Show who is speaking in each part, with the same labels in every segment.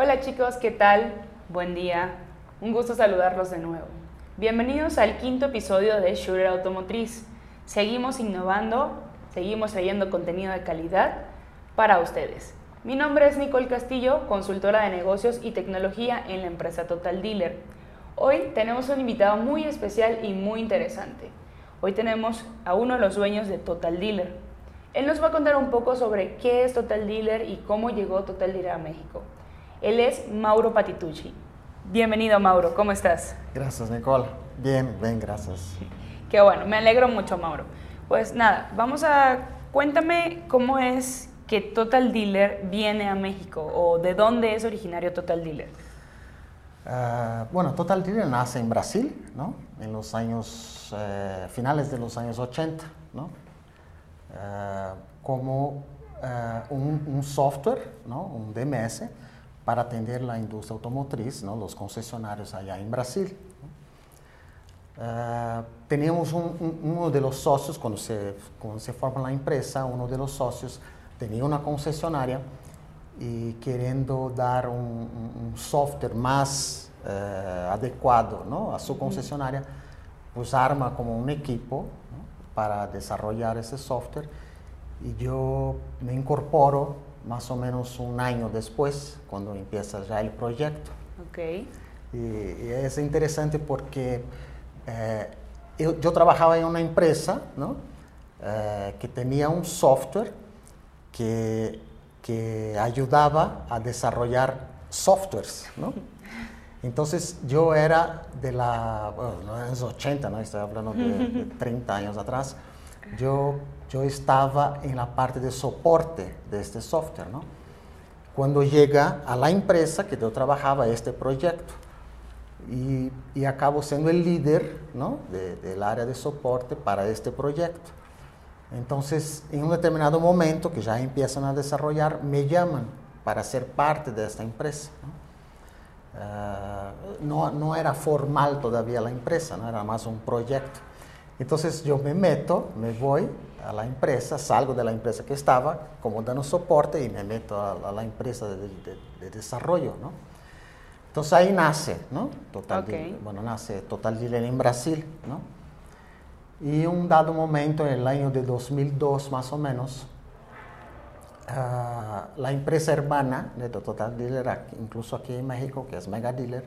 Speaker 1: Hola chicos, ¿qué tal? Buen día. Un gusto saludarlos de nuevo. Bienvenidos al quinto episodio de Shooter Automotriz. Seguimos innovando, seguimos trayendo contenido de calidad para ustedes. Mi nombre es Nicole Castillo, consultora de negocios y tecnología en la empresa Total Dealer. Hoy tenemos un invitado muy especial y muy interesante. Hoy tenemos a uno de los dueños de Total Dealer. Él nos va a contar un poco sobre qué es Total Dealer y cómo llegó Total Dealer a México. Él es Mauro Patitucci. Bienvenido Mauro, ¿cómo estás?
Speaker 2: Gracias Nicole. Bien, bien, gracias.
Speaker 1: Qué bueno, me alegro mucho Mauro. Pues nada, vamos a... Cuéntame cómo es que Total Dealer viene a México o de dónde es originario Total Dealer.
Speaker 2: Uh, bueno, Total Dealer nace en Brasil, ¿no? En los años, eh, finales de los años 80, ¿no? Uh, como uh, un, un, software, ¿no? Un DMS para atender la industria automotriz, ¿no? Los concesionarios allá en Brasil. teníamos un, un, uno de los socios, cuando se, cuando se forma la empresa, uno de los socios tenía una concesionaria y queriendo dar un, un software más eh, adecuado ¿no? a su concesionaria, pues arma como un equipo ¿no? para desarrollar ese software y yo me incorporo más o menos un año después, cuando empieza ya el proyecto.
Speaker 1: Okay.
Speaker 2: Y, y, es interesante porque eh, yo, yo, trabajaba en una empresa ¿no? eh, que tenía un software que, que ayudaba a desarrollar softwares, ¿no? Entonces yo era de la, bueno, no en los 80, ¿no? estoy hablando de, de, 30 años atrás, yo, yo estaba en la parte de soporte de este software, ¿no? Cuando llega a la empresa que yo trabajaba este proyecto y, y acabo siendo el líder, ¿no? De, del área de soporte para este proyecto. Entonces, en un determinado momento que ya empiezan a desarrollar, me llaman para ser parte de esta empresa. ¿no? Uh, no, no, era formal todavía la empresa, no era más un proyecto. Entonces yo me meto, me voy a la empresa, salgo de la empresa que estaba, como dando soporte, y me meto a, a la empresa de, de, de, desarrollo. ¿no? Entonces ahí nace, ¿no? Total
Speaker 1: Okay.
Speaker 2: Dealer, bueno, nace Total Dealer en Brasil, ¿no? Y un dado momento, en el año de 2002 más o menos, uh, la empresa hermana de Total Dealer, incluso aquí en México, que es Mega Dealer,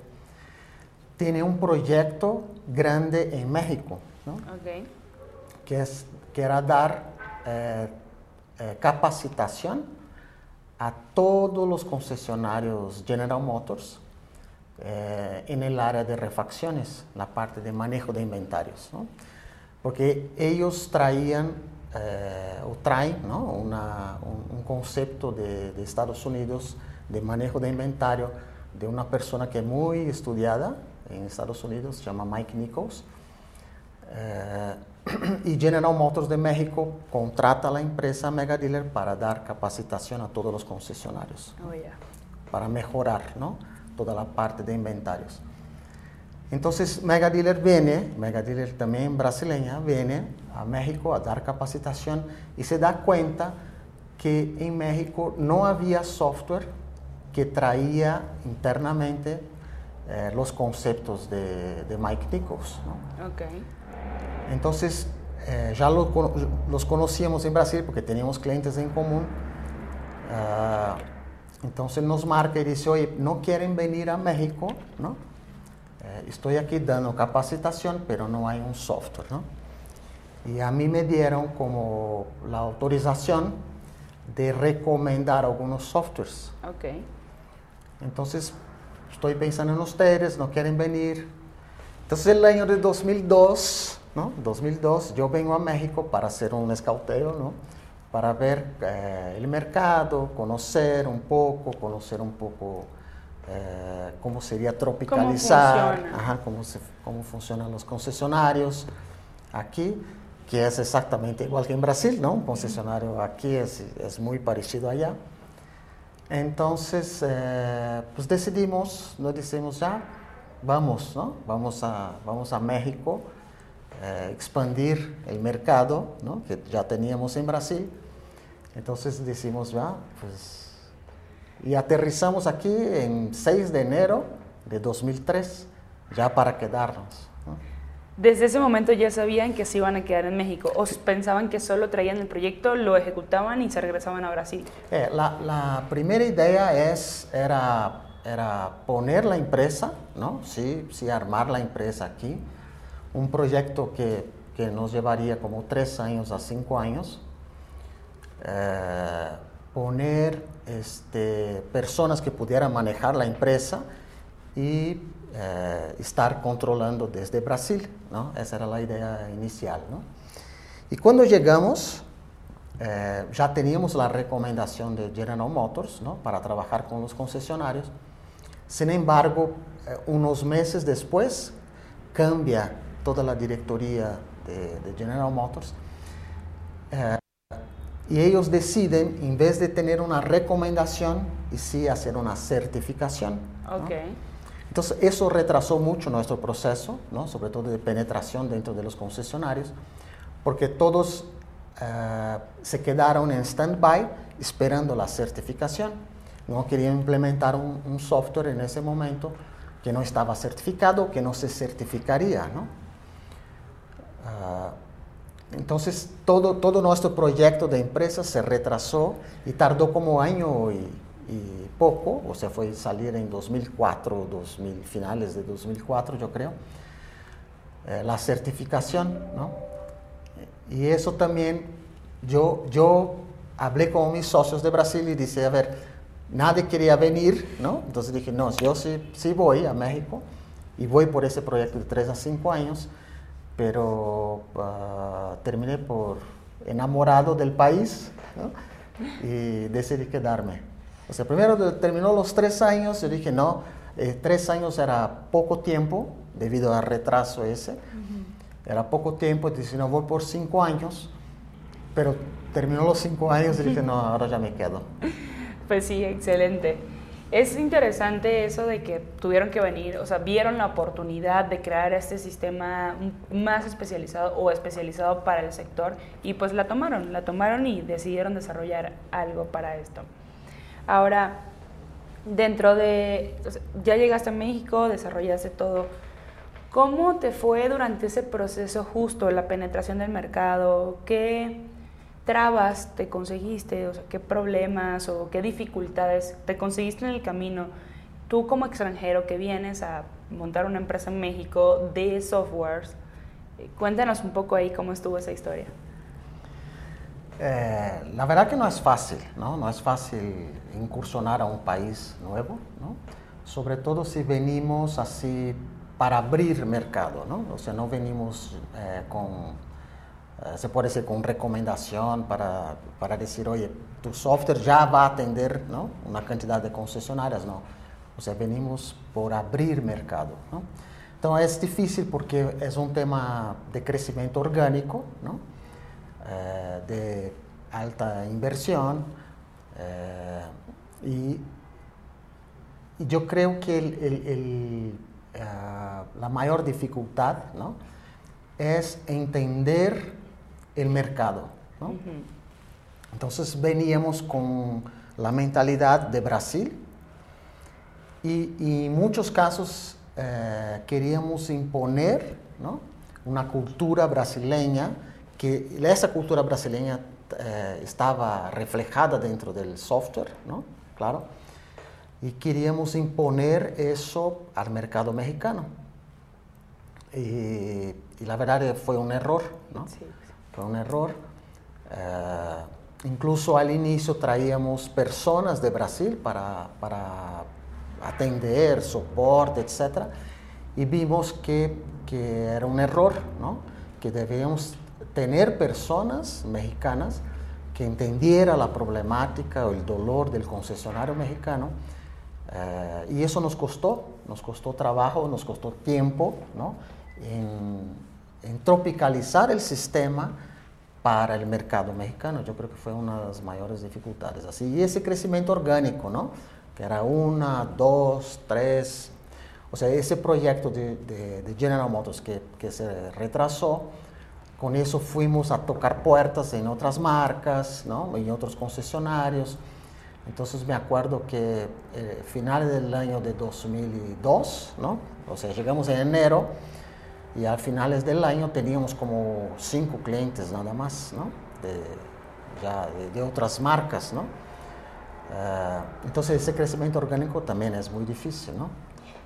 Speaker 2: tiene un proyecto grande en México, ¿no?
Speaker 1: Okay.
Speaker 2: Que, era dar eh, eh, capacitación a todos los concesionarios General Motors eh, en el área de refacciones, la parte de manejo de inventarios. porque ellos traían eh, o traen un, concepto de, de, Estados Unidos de manejo de inventario de una persona que es muy estudiada en Estados Unidos, se llama Mike Nichols. Eh, y General Motors de México contrata a la empresa Mega Dealer para dar capacitación a todos los concesionarios,
Speaker 1: Oh, yeah.
Speaker 2: para mejorar ¿no? toda la parte de inventarios. Entonces, Mega Dealer viene, Mega Dealer también brasileña, viene a México a dar capacitación y se da cuenta que en México no había software que traía internamente eh, los conceptos de, de Mike Nichols. ¿no?
Speaker 1: Okay.
Speaker 2: Entonces, eh, ya lo, los conocíamos en Brasil porque teníamos clientes en común. Uh, entonces nos marca y dice, oye, ¿no quieren venir a México? ¿no? Eh, estoy aquí dando capacitación, pero no hay un software, ¿no? Y a mí me dieron como la autorización de recomendar algunos softwares.
Speaker 1: Okay.
Speaker 2: Entonces, estoy pensando en ustedes, no quieren venir. Entonces, el año de 2002, ¿no? 2002, yo vengo a México para hacer un escauteo, ¿no? Para ver eh, el mercado, conocer un poco, conocer un poco eh, cómo sería tropicalizar,
Speaker 1: ¿Cómo,
Speaker 2: ajá, cómo, se, cómo, funcionan los concesionarios aquí, que es exactamente igual que en Brasil, ¿no? Un concesionario aquí es, es muy parecido allá. Entonces, eh, pues decidimos, nos decimos ya, vamos, ¿no? Vamos a, vamos a México, eh, expandir el mercado, ¿no? Que ya teníamos en Brasil. Entonces decimos ya, pues Y aterrizamos aquí en 6 de enero de 2003, ya para quedarnos.
Speaker 1: Desde ese momento ya sabían que se iban a quedar en México o pensaban que solo traían el proyecto, lo ejecutaban y se regresaban a Brasil.
Speaker 2: Eh, la, la, primera idea es, era, era poner la empresa, ¿no? Sí, sí, armar la empresa aquí. Un proyecto que, que nos llevaría como tres años a cinco años. Eh, poner este, personas que pudieran manejar la empresa y eh, estar controlando desde Brasil, ¿no? Esa era la idea inicial, ¿no? Y cuando llegamos, eh, ya teníamos la recomendación de General Motors, ¿no? Para trabajar con los concesionarios. Sin embargo, eh, unos meses después, cambia toda la directoría de, de General Motors y ellos deciden, en vez de tener una recomendación, y sí hacer una certificación.
Speaker 1: Okay.
Speaker 2: Entonces, eso retrasó mucho nuestro proceso, ¿no? sobre todo de penetración dentro de los concesionarios, porque todos uh, se quedaron en stand-by esperando la certificación. No querían implementar un, un, software en ese momento que no estaba certificado, que no se certificaría. ¿no? Uh, entonces, todo, todo nuestro proyecto de empresa se retrasó y tardó como año y, y poco, o sea, fue salir en 2004, 2000, finales de 2004, yo creo, eh, la certificación, ¿no? Y eso también, yo, yo hablé con mis socios de Brasil y dije, a ver, nadie quería venir, ¿no? Entonces dije, no, yo sí, sí voy a México y voy por ese proyecto de 3 a 5 años pero uh, terminé por enamorado del país ¿no? y decidí quedarme. O sea, primero terminó los tres años, yo dije, no, eh, tres años era poco tiempo debido al retraso ese, uh -huh. era poco tiempo, dije, no, voy por cinco años, pero terminó los cinco años y dije, no, ahora ya me quedo.
Speaker 1: Pues sí, excelente. Es interesante eso de que tuvieron que venir, o sea, vieron la oportunidad de crear este sistema más especializado o especializado para el sector y pues la tomaron, la tomaron y decidieron desarrollar algo para esto. Ahora, dentro de, ya llegaste a México, desarrollaste todo. ¿Cómo te fue durante ese proceso justo, la penetración del mercado? ¿Qué, trabas te conseguiste, o sea, qué problemas o qué dificultades te conseguiste en el camino. Tú como extranjero que vienes a montar una empresa en México de softwares, eh, cuéntanos un poco ahí cómo estuvo esa historia.
Speaker 2: Eh, la verdad que no es fácil, ¿no? No es fácil incursionar a un país nuevo, ¿no? Sobre todo si venimos así para abrir mercado, ¿no? O sea, no venimos eh, con Uh, se puede decir con recomendación para, para, decir, oye, tu software ya va a atender ¿no? una cantidad de concesionarias, no. O sea, venimos por abrir mercado. ¿no? Entonces es difícil porque es un tema de crecimiento orgánico, ¿no? Uh, de alta inversión, uh, y, y, yo creo que el, el, el, la mayor dificultad ¿no? es entender el mercado. ¿no? Uh -huh. Entonces veníamos con la mentalidad de Brasil y, y en muchos casos eh, queríamos imponer ¿no? una cultura brasileña, que esa cultura brasileña eh, estaba reflejada dentro del software, ¿no? claro, y queríamos imponer eso al mercado mexicano. Y, y la verdad fue un error, ¿no? Sí fue un error. Uh, incluso al inicio traíamos personas de Brasil para, para atender, soporte, etc. Y vimos que, que era un error, ¿no? que debíamos tener personas mexicanas que entendieran la problemática o el dolor del concesionario mexicano. Uh, y eso nos costó, nos costó trabajo, nos costó tiempo ¿no? en, en tropicalizar el sistema para el mercado mexicano. Yo creo que fue una de las mayores dificultades. Así, y ese crecimiento orgánico, ¿no? Que era una, dos, tres. O sea, ese proyecto de, de, de General Motors que, que, se retrasó, con eso fuimos a tocar puertas en otras marcas, ¿no? En otros concesionarios. Entonces me acuerdo que eh, finales del año de 2002, ¿no? O sea, llegamos en enero y al finales del año teníamos como cinco clientes nada más, ¿no? De, otras marcas, ¿no? Eh, entonces ese crecimiento orgánico también es muy difícil, ¿no?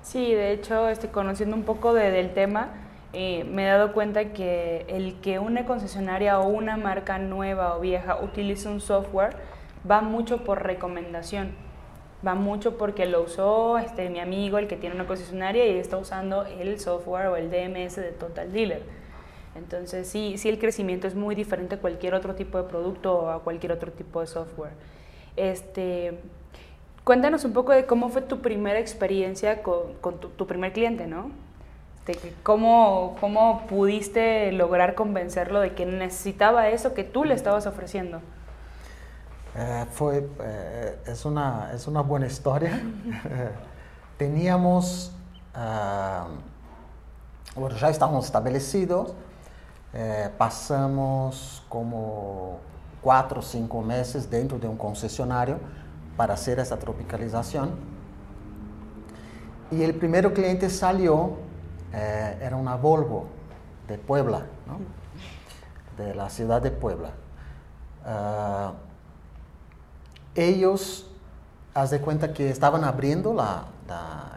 Speaker 1: Sí, de hecho, este, conociendo un poco del tema, eh, me he dado cuenta que el que una concesionaria o una marca nueva o vieja utilice un software va mucho por recomendación, va mucho porque lo usó este, mi amigo, el que tiene una concesionaria y está usando el software o el DMS de Total Dealer. Entonces sí, sí el crecimiento es muy diferente a cualquier otro tipo de producto o a cualquier otro tipo de software. Este, cuéntanos un poco de cómo fue tu primera experiencia con, tu, primer cliente, ¿no? De cómo, cómo pudiste lograr convencerlo de que necesitaba eso que tú le estabas ofreciendo.
Speaker 2: Eh, fue, eh, es, una, es una buena historia. Teníamos, bueno, ya estábamos establecidos, eh, pasamos como cuatro o cinco meses dentro de un concesionario para hacer esa tropicalización. Y el primer cliente salió, era una Volvo de Puebla, de la ciudad de Puebla. Ellos, haz de cuenta que estaban abriendo la,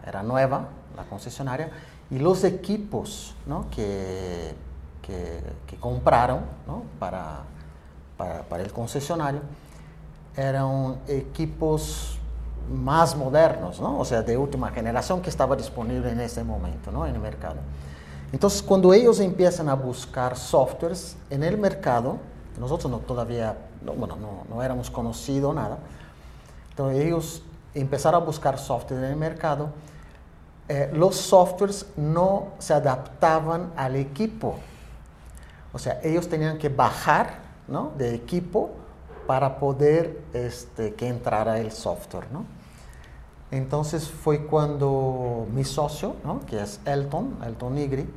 Speaker 2: era nueva, la concesionaria, y los equipos que, que, compraron para, para, el concesionario eran equipos más modernos, o sea, de última generación que estaba disponible en ese momento en el mercado. Entonces, cuando ellos empiezan a buscar softwares en el mercado, nosotros no, todavía, bueno, no, no éramos conocidos, nada. Entonces ellos empezaron a buscar software en el mercado. Eh, los softwares no se adaptaban al equipo. O sea, ellos tenían que bajar ¿no? de equipo para poder este, que entrara el software. ¿no? Entonces fue cuando mi socio, ¿no? que es Elton, Elton Nigri,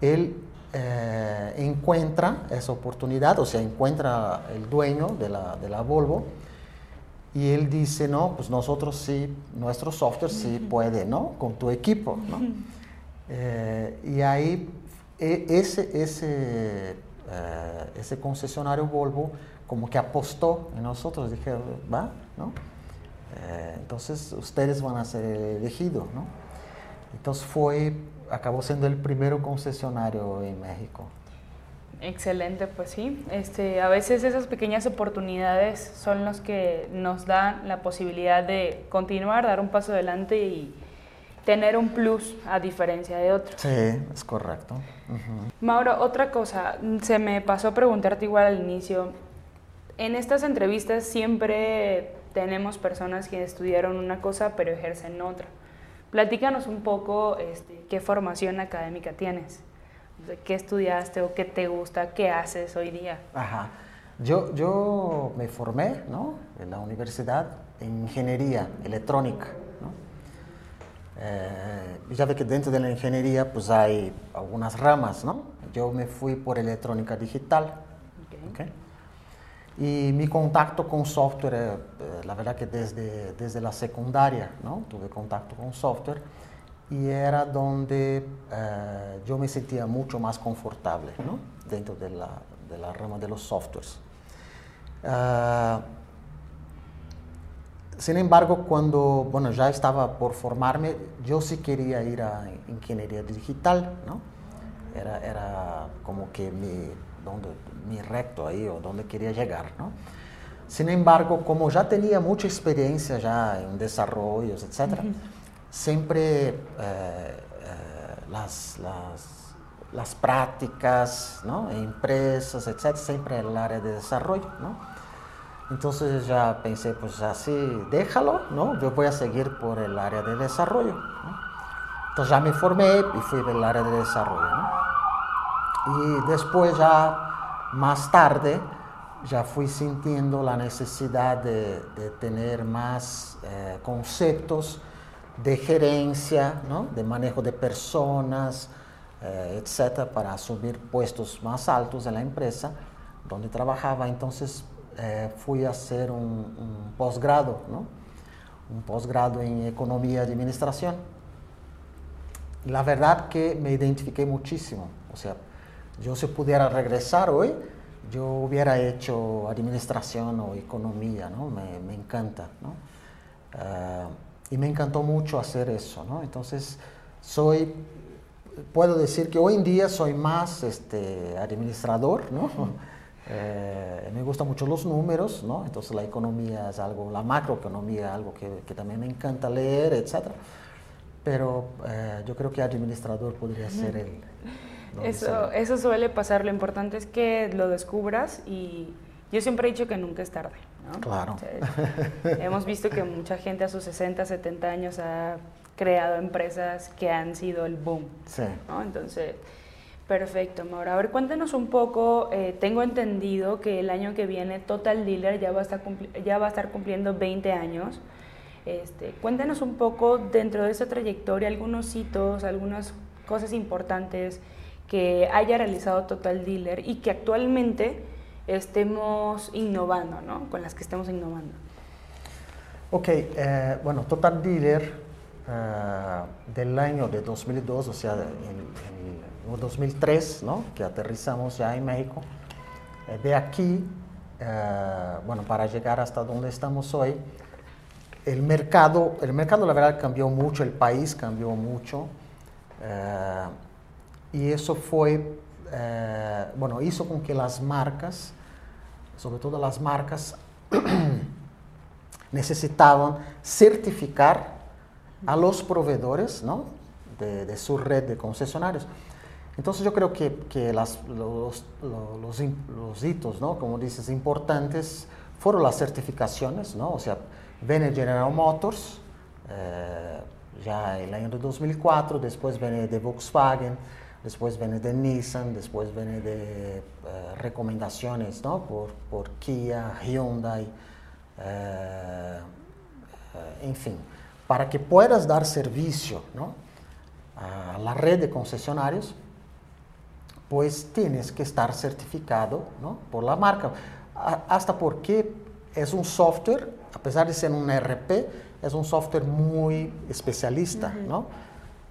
Speaker 2: él eh, encuentra esa oportunidad, o sea, encuentra el dueño de la, de la, Volvo y él dice, no, pues nosotros sí, nuestro software sí puede, ¿no? Con tu equipo, ¿no? Eh, y ahí e, ese, ese, eh, ese concesionario Volvo como que apostó en nosotros, dije, va, ¿no? entonces ustedes van a ser elegidos, ¿no? Entonces fue acabó siendo el primero concesionario en México.
Speaker 1: Excelente, pues sí. Este, a veces esas pequeñas oportunidades son los que nos dan la posibilidad de continuar, dar un paso adelante y tener un plus a diferencia de otros.
Speaker 2: Sí, es correcto.
Speaker 1: Mauro, otra cosa, se me pasó a preguntarte igual al inicio. En estas entrevistas siempre tenemos personas que estudiaron una cosa pero ejercen otra. Platícanos un poco este, qué formación académica tienes, qué estudiaste o qué te gusta, qué haces hoy día.
Speaker 2: Ajá. Yo, yo me formé ¿no? en la universidad en ingeniería electrónica. ¿no? Eh, ya ve que dentro de la ingeniería pues hay algunas ramas, ¿no? Yo me fui por electrónica digital. Okay. Y mi contacto con software, eh, la verdad que desde, desde la secundaria, ¿no? Tuve contacto con software y era donde eh, yo me sentía mucho más confortable, ¿no? Dentro de la, de la rama de los softwares. Uh, sin embargo, cuando bueno, ya estaba por formarme, yo sí quería ir a ingeniería digital, ¿no? Era, era como que mi, donde, mi recto ahí o donde quería llegar, ¿no? Sin embargo, como ya tenía mucha experiencia ya en desarrollos, etc., siempre eh, eh, las, las, las, prácticas, ¿no? empresas, etc., siempre en el área de desarrollo, ¿no? Entonces ya pensé, pues así, déjalo, ¿no? Yo voy a seguir por el área de desarrollo, ¿no? Entonces ya me formé y fui del área de desarrollo, ¿no? Y después ya, más tarde, ya fui sintiendo la necesidad de, tener más eh, conceptos de gerencia, ¿no? de manejo de personas, eh, etcétera, para asumir puestos más altos en la empresa donde trabajaba. Entonces eh, fui a hacer un, un posgrado, ¿no? un posgrado en economía y administración. La verdad que me identifiqué muchísimo, o sea, yo si pudiera regresar hoy, yo hubiera hecho administración o economía, ¿no? Me, me encanta, ¿no? Ah, y me encantó mucho hacer eso, ¿no? Entonces, soy, puedo decir que hoy en día soy más este, administrador, ¿no? Eh, me gustan mucho los números, ¿no? Entonces la economía es algo, la macroeconomía, algo que, que también me encanta leer, etc. Pero eh, yo creo que administrador podría ser el...
Speaker 1: Eso, eso suele pasar, lo importante es que lo descubras y yo siempre he dicho que nunca es tarde. ¿no?
Speaker 2: Claro.
Speaker 1: O sea, hemos visto que mucha gente a sus 60, 70 años ha creado empresas que han sido el boom.
Speaker 2: Sí.
Speaker 1: ¿no? Entonces, perfecto, Maura. A ver, cuéntanos un poco. eh, tengo entendido que el año que viene Total Dealer ya va a estar, cumpli- ya va a estar cumpliendo 20 años. Este, cuéntanos un poco dentro de esa trayectoria, algunos hitos, algunas cosas importantes que haya realizado Total Dealer y que actualmente estemos innovando, ¿no? Con las que estemos innovando.
Speaker 2: Ok, eh, bueno, Total Dealer eh, del año de 2002, o sea, en, en el 2003, ¿no? que aterrizamos ya en México, eh, de aquí, eh, bueno, para llegar hasta donde estamos hoy, el mercado, el mercado la verdad cambió mucho, el país cambió mucho, eh, y eso fue, eh, bueno, hizo con que las marcas, sobre todo las marcas, necesitaban certificar a los proveedores ¿no? de, su red de concesionarios. Entonces yo creo que, que los, hitos, ¿no? como dices, importantes fueron las certificaciones, ¿no? o sea, viene General Motors, eh, ya el año de 2004, después viene de Volkswagen, después viene de Nissan, después viene de eh, recomendaciones ¿no? por, por Kia, Hyundai, eh, en fin, para que puedas dar servicio ¿no? a la red de concesionarios, pues tienes que estar certificado ¿no? por la marca. A- hasta porque es un software, a pesar de ser un ERP, es un software muy especialista, ¿no?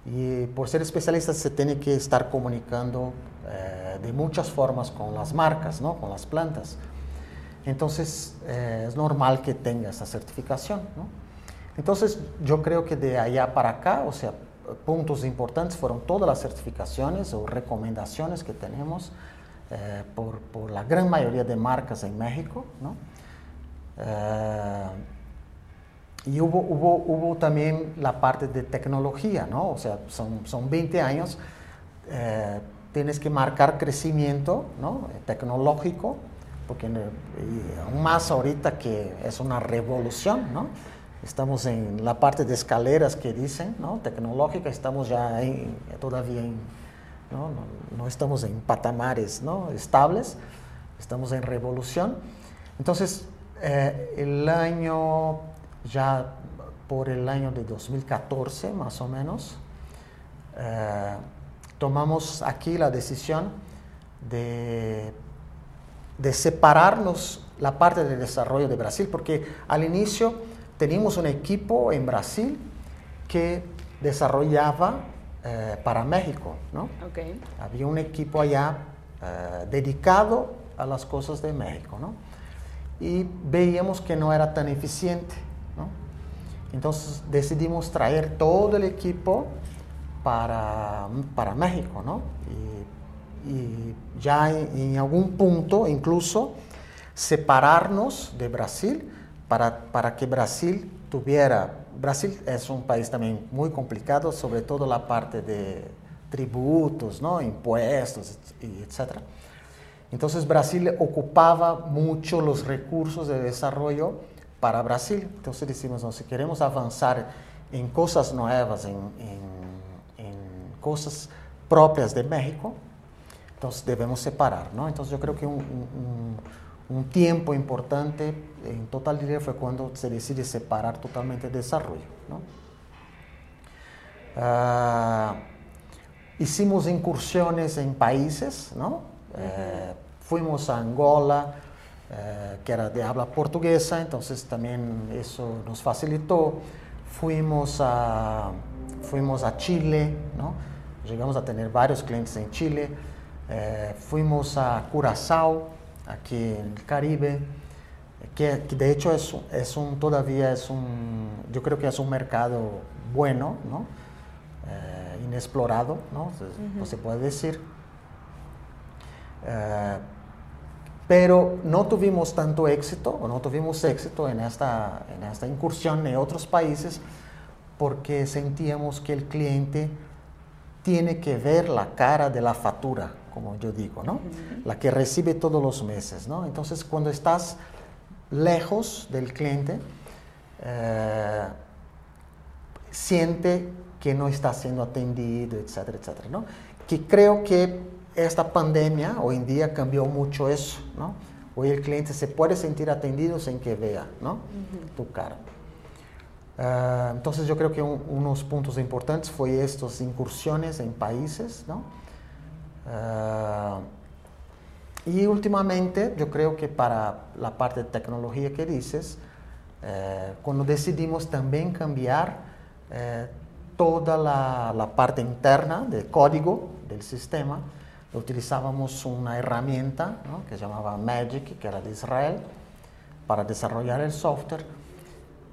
Speaker 2: Y por ser especialista se tiene que estar comunicando eh, de muchas formas con las marcas, ¿no? Con las plantas. Entonces eh, es normal que tenga esa certificación, ¿no? Entonces yo creo que de allá para acá, o sea, puntos importantes fueron todas las certificaciones o recomendaciones que tenemos eh, por, por la gran mayoría de marcas en México, ¿no? Y hubo, hubo, hubo también la parte de tecnología, ¿no? O sea, son, son 20 años, eh, tienes que marcar crecimiento ¿no? tecnológico, porque aún más ahorita que es una revolución, ¿no? Estamos en la parte de escaleras que dicen, ¿no? Tecnológica, estamos ya en- todavía en, ¿no? No, no estamos en patamares, ¿no? Estables, estamos en revolución. Entonces, eh, el año, ya por el año de 2014 más o menos, eh, tomamos aquí la decisión de, de separarnos la parte de desarrollo de Brasil, porque al inicio teníamos un equipo en Brasil que desarrollaba eh, para México, ¿no?
Speaker 1: Ok.
Speaker 2: Había un equipo allá eh, dedicado a las cosas de México, ¿no? Y veíamos que no era tan eficiente. Entonces decidimos traer todo el equipo para, para México, ¿no? Y, ya en, algún punto incluso separarnos de Brasil para, para que Brasil tuviera, Brasil es un país también muy complicado, sobre todo la parte de tributos, ¿no? impuestos, etc. Entonces Brasil ocupaba mucho los recursos de desarrollo para Brasil. Entonces decimos, no, si queremos avanzar en cosas nuevas, en, en, en cosas propias de México, entonces debemos separar, ¿no? Entonces yo creo que un, un, un tiempo importante en Total Dealer fue cuando se decide separar totalmente el desarrollo, ¿no? Ah, hicimos incursiones en países, ¿no? Eh, fuimos a Angola, eh, que era de habla portuguesa, entonces también eso nos facilitó. Fuimos a, fuimos a Chile, ¿no? llegamos a tener varios clientes en Chile. Eh, fuimos a Curazao, aquí en el Caribe, que, de hecho es, es, un, todavía es un, yo creo que es un mercado bueno, ¿no? Eh, inexplorado, ¿no? se puede decir. Pero no tuvimos tanto éxito, o no tuvimos éxito en esta, en esta incursión en otros países, porque sentíamos que el cliente tiene que ver la cara de la factura, como yo digo, ¿no? La que recibe todos los meses, ¿no? Entonces, cuando estás lejos del cliente, eh, siente que no está siendo atendido, etcétera, etcétera, ¿no? Que creo que esta pandemia hoy en día cambió mucho eso, ¿no? Hoy el cliente se puede sentir atendido sin que vea, ¿no? Tu cara. Ah, entonces yo creo que unos puntos importantes fue estas incursiones en países, ¿no? Ah, y últimamente yo creo que para la parte de tecnología que dices, eh, cuando decidimos también cambiar eh, toda la, la, parte interna del código del sistema, utilizábamos una herramienta que se llamaba Magic, que era de Israel, para desarrollar el software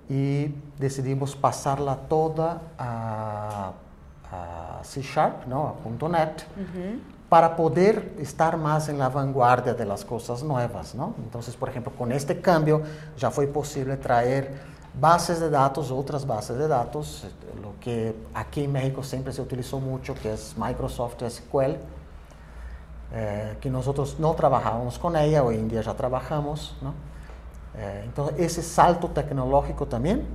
Speaker 2: y decidimos pasarla toda a, C Sharp, ¿no? a .NET, para poder estar más en la vanguardia de las cosas nuevas. ¿no? Entonces, por ejemplo, con este cambio ya fue posible traer bases de datos, otras bases de datos, lo que aquí en México siempre se utilizó mucho, que es Microsoft SQL, eh, que nosotros no trabajábamos con ella, hoy en día ya trabajamos. Eh, entonces, ese salto tecnológico también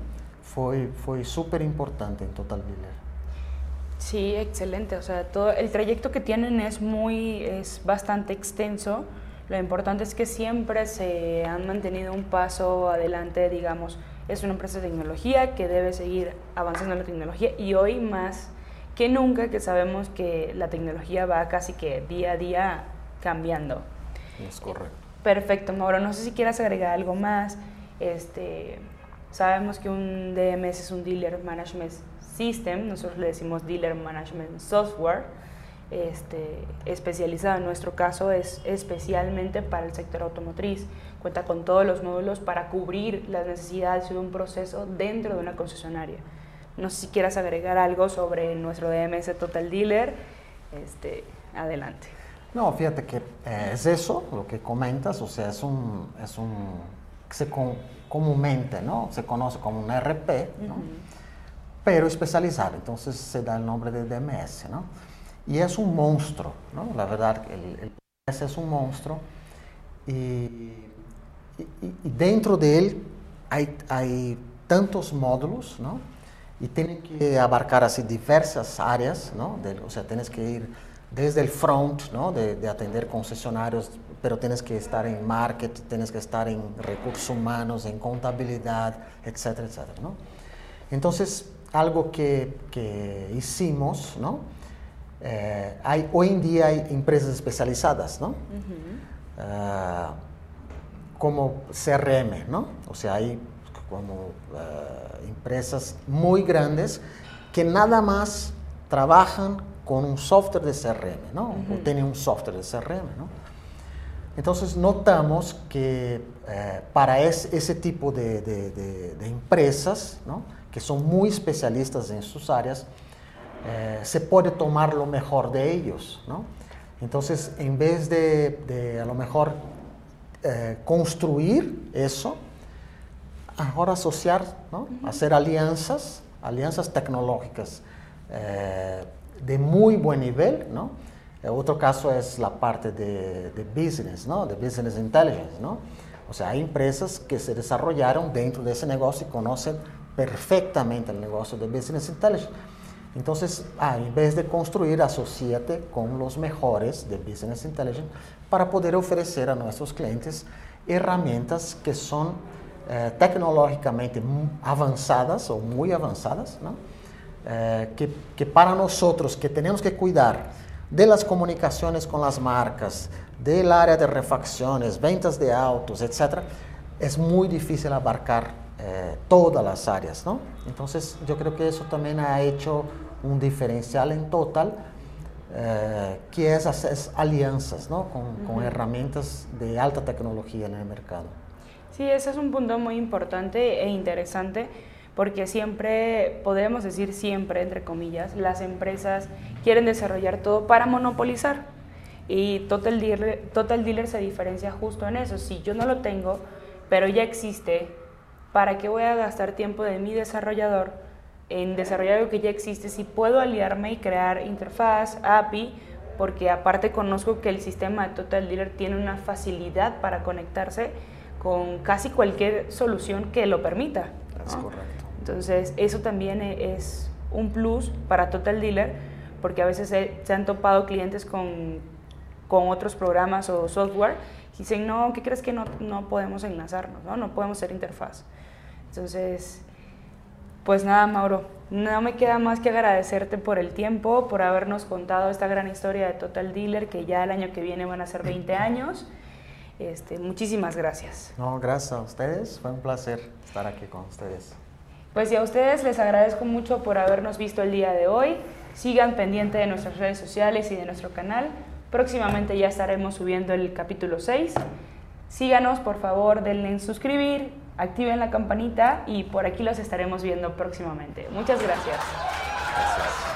Speaker 2: fue, fue súper importante en Total Dealer.
Speaker 1: Sí, excelente. O sea, todo el trayecto que tienen es muy, es bastante extenso. Lo importante es que siempre se han mantenido un paso adelante, digamos. Es una empresa de tecnología que debe seguir avanzando en la tecnología y hoy más que nunca que sabemos que la tecnología va casi que día a día cambiando.
Speaker 2: Es correcto.
Speaker 1: Perfecto, Mauro. No sé si quieras agregar algo más. Este, sabemos que un DMS es un Dealer Management System, nosotros le decimos Dealer Management Software, este, especializado en nuestro caso es especialmente para el sector automotriz. Cuenta con todos los módulos para cubrir las necesidades de un proceso dentro de una concesionaria. No sé si quieras agregar algo sobre nuestro DMS Total Dealer. Este, adelante.
Speaker 2: No, fíjate que eh, es eso lo que comentas, o sea, es un, es un se comúnmente, ¿no? Se conoce como un RP, ¿no? Pero especializado, entonces se da el nombre de DMS, ¿no? Y es un monstruo, ¿no? La verdad, el, el DMS es un monstruo y, y, y, dentro de él hay, hay tantos módulos, ¿no? Y tiene que abarcar así diversas áreas, ¿no? De, o sea, tienes que ir desde el front, ¿no? de, atender concesionarios, pero tienes que estar en marketing, tienes que estar en recursos humanos, en contabilidad, etcétera, etcétera. ¿no? Entonces, algo que, que hicimos, ¿no? Eh, hay, hoy en día hay empresas especializadas, ¿no? Ah, como CRM, ¿no? O sea, hay como ah, empresas muy grandes que nada más trabajan con un software de CRM, ¿no? O tiene un software de CRM, ¿no? Entonces notamos que eh, para ese tipo de, empresas, ¿no? que son muy especialistas en sus áreas, eh, se puede tomar lo mejor de ellos. ¿no? Entonces, en vez de, a lo mejor eh, construir eso, ahora asociar, ¿no? hacer alianzas, alianzas tecnológicas de muy buen nivel, ¿no? otro caso es la parte de, business, ¿no? De business intelligence, ¿no? O sea, hay empresas que se desarrollaron dentro de ese negocio y conocen perfectamente el negocio de business intelligence. Entonces, ah, en vez de construir, asociate con los mejores de business intelligence para poder ofrecer a nuestros clientes herramientas que son eh, tecnológicamente avanzadas o muy avanzadas, ¿no? Eh, que, que, para nosotros que tenemos que cuidar de las comunicaciones con las marcas, del área de refacciones, ventas de autos, etc., es muy difícil abarcar eh, todas las áreas, ¿no? Entonces yo creo que eso también ha hecho un diferencial en total, eh, que es hacer alianzas ¿no? con, con herramientas de alta tecnología en el mercado.
Speaker 1: Sí, ese es un punto muy importante e interesante porque siempre, podemos decir siempre, entre comillas, las empresas quieren desarrollar todo para monopolizar. Y Total Dealer, Total Dealer se diferencia justo en eso. Si yo no lo tengo, pero ya existe, ¿para qué voy a gastar tiempo de mi desarrollador en desarrollar algo que ya existe si puedo aliarme y crear interfaz, API? Porque aparte conozco que el sistema de Total Dealer tiene una facilidad para conectarse con casi cualquier solución que lo permita.
Speaker 2: Es correcto.
Speaker 1: Entonces, eso también e, es un plus para Total Dealer, porque a veces se, han topado clientes con, con, otros programas o software y dicen, no, ¿qué crees que no, no podemos enlazarnos? ¿no? no podemos ser interfaz. Entonces, pues nada, Mauro, no me queda más que agradecerte por el tiempo, por habernos contado esta gran historia de Total Dealer, que ya el año que viene van a ser 20 años. Este, muchísimas gracias.
Speaker 2: No, gracias a ustedes. Fue un placer estar aquí con ustedes.
Speaker 1: Pues y a ustedes les agradezco mucho por habernos visto el día de hoy. Sigan pendiente de nuestras redes sociales y de nuestro canal. Próximamente ya estaremos subiendo el capítulo 6. Síganos, por favor, denle en suscribir, activen la campanita y por aquí los estaremos viendo próximamente. Muchas gracias. Gracias.